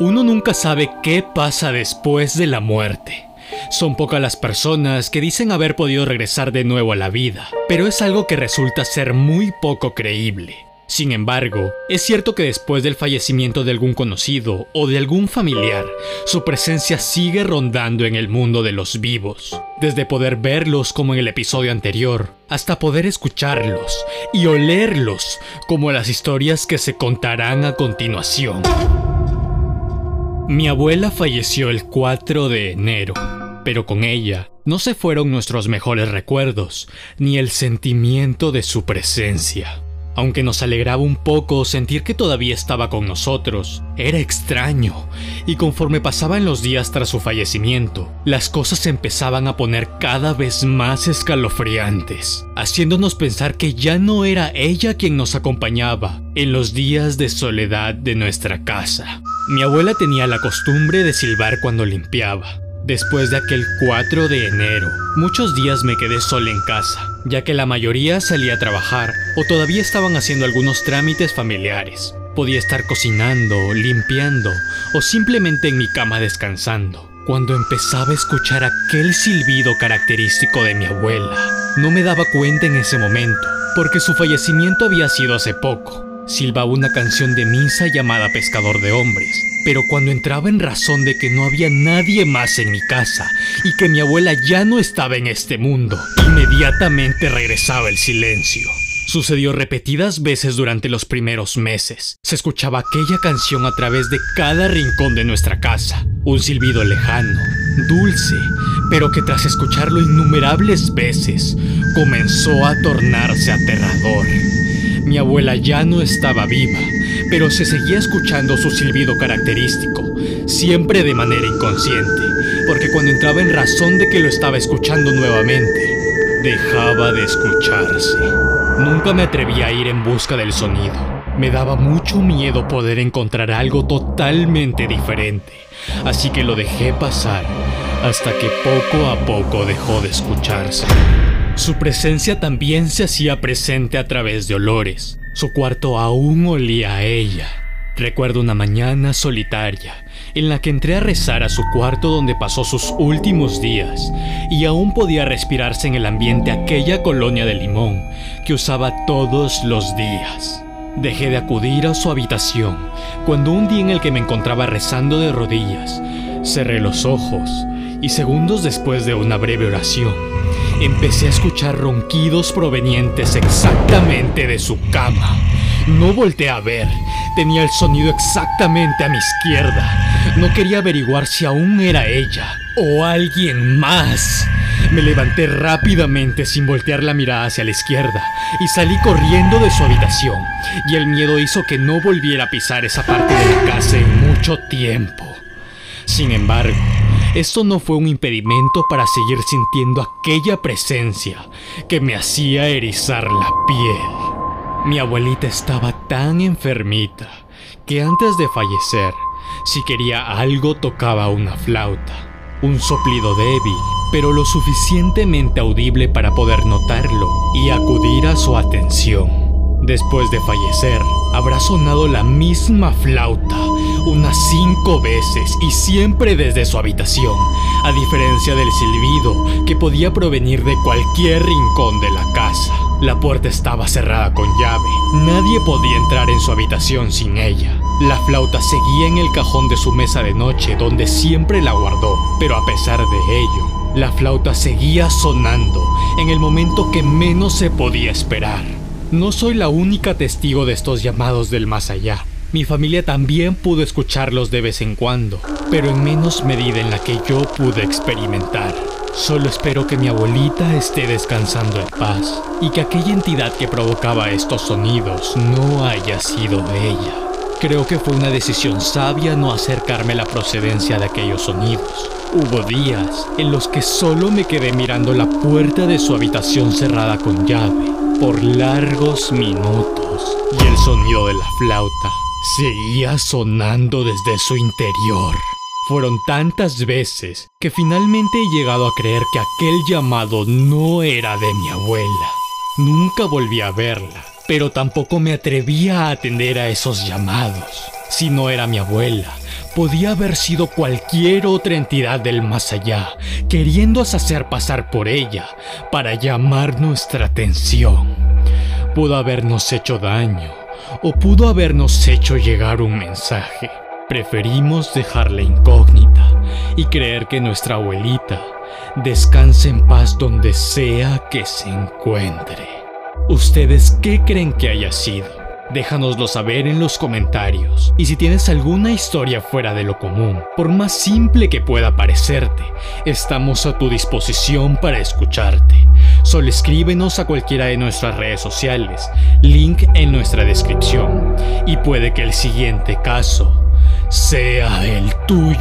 Uno nunca sabe qué pasa después de la muerte. Son pocas las personas que dicen haber podido regresar de nuevo a la vida, pero es algo que resulta ser muy poco creíble. Sin embargo, es cierto que después del fallecimiento de algún conocido o de algún familiar, su presencia sigue rondando en el mundo de los vivos, desde poder verlos como en el episodio anterior, hasta poder escucharlos y olerlos como las historias que se contarán a continuación. Mi abuela falleció el 4 de enero, pero con ella no se fueron nuestros mejores recuerdos, ni el sentimiento de su presencia. Aunque nos alegraba un poco sentir que todavía estaba con nosotros, era extraño, y conforme pasaban los días tras su fallecimiento, las cosas empezaban a poner cada vez más escalofriantes, haciéndonos pensar que ya no era ella quien nos acompañaba en los días de soledad de nuestra casa. Mi abuela tenía la costumbre de silbar cuando limpiaba, Después de aquel 4 de enero, muchos días me quedé sola en casa, ya que la mayoría salía a trabajar o todavía estaban haciendo algunos trámites familiares. Podía estar cocinando, limpiando o simplemente en mi cama descansando. Cuando empezaba a escuchar aquel silbido característico de mi abuela, no me daba cuenta en ese momento, porque su fallecimiento había sido hace poco. Silbaba una canción de misa llamada Pescador de Hombres, pero cuando entraba en razón de que no había nadie más en mi casa y que mi abuela ya no estaba en este mundo, inmediatamente regresaba el silencio. Sucedió repetidas veces durante los primeros meses. Se escuchaba aquella canción a través de cada rincón de nuestra casa. Un silbido lejano, dulce, pero que tras escucharlo innumerables veces, comenzó a tornarse aterrador. Mi abuela ya no estaba viva, pero se seguía escuchando su silbido característico, siempre de manera inconsciente, porque cuando entraba en razón de que lo estaba escuchando nuevamente, dejaba de escucharse. Nunca me atreví a ir en busca del sonido. Me daba mucho miedo poder encontrar algo totalmente diferente, así que lo dejé pasar hasta que poco a poco dejó de escucharse. Su presencia también se hacía presente a través de olores. Su cuarto aún olía a ella. Recuerdo una mañana solitaria en la que entré a rezar a su cuarto donde pasó sus últimos días y aún podía respirarse en el ambiente aquella colonia de limón que usaba todos los días. Dejé de acudir a su habitación cuando un día en el que me encontraba rezando de rodillas, cerré los ojos y segundos después de una breve oración, empecé a escuchar ronquidos provenientes exactamente de su cama. No volteé a ver, tenía el sonido exactamente a mi izquierda. No quería averiguar si aún era ella o alguien más. Me levanté rápidamente sin voltear la mirada hacia la izquierda y salí corriendo de su habitación, y el miedo hizo que no volviera a pisar esa parte de la casa en mucho tiempo. Sin embargo, esto no fue un impedimento para seguir sintiendo aquella presencia que me hacía erizar la piel. Mi abuelita estaba tan enfermita que antes de fallecer, si quería algo tocaba una flauta. Un soplido débil, pero lo suficientemente audible para poder notarlo y acudir a su atención. Después de fallecer, habrá sonado la misma flauta unas cinco veces y siempre desde su habitación, a diferencia del silbido que podía provenir de cualquier rincón de la casa. La puerta estaba cerrada con llave, nadie podía entrar en su habitación sin ella. La flauta seguía en el cajón de su mesa de noche donde siempre la guardó, pero a pesar de ello, la flauta seguía sonando en el momento que menos se podía esperar. No soy la única testigo de estos llamados del más allá. Mi familia también pudo escucharlos de vez en cuando, pero en menos medida en la que yo pude experimentar. Solo espero que mi abuelita esté descansando en paz y que aquella entidad que provocaba estos sonidos no haya sido ella. Creo que fue una decisión sabia no acercarme a la procedencia de aquellos sonidos. Hubo días en los que solo me quedé mirando la puerta de su habitación cerrada con llave por largos minutos y el sonido de la flauta seguía sonando desde su interior. Fueron tantas veces que finalmente he llegado a creer que aquel llamado no era de mi abuela. Nunca volví a verla, pero tampoco me atrevía a atender a esos llamados. Si no era mi abuela, podía haber sido cualquier otra entidad del más allá, queriéndose hacer pasar por ella para llamar nuestra atención. Pudo habernos hecho daño o pudo habernos hecho llegar un mensaje. Preferimos dejarla incógnita y creer que nuestra abuelita descanse en paz donde sea que se encuentre. ¿Ustedes qué creen que haya sido? Déjanoslo saber en los comentarios. Y si tienes alguna historia fuera de lo común, por más simple que pueda parecerte, estamos a tu disposición para escucharte. Solo escríbenos a cualquiera de nuestras redes sociales, link en nuestra descripción. Y puede que el siguiente caso sea el tuyo.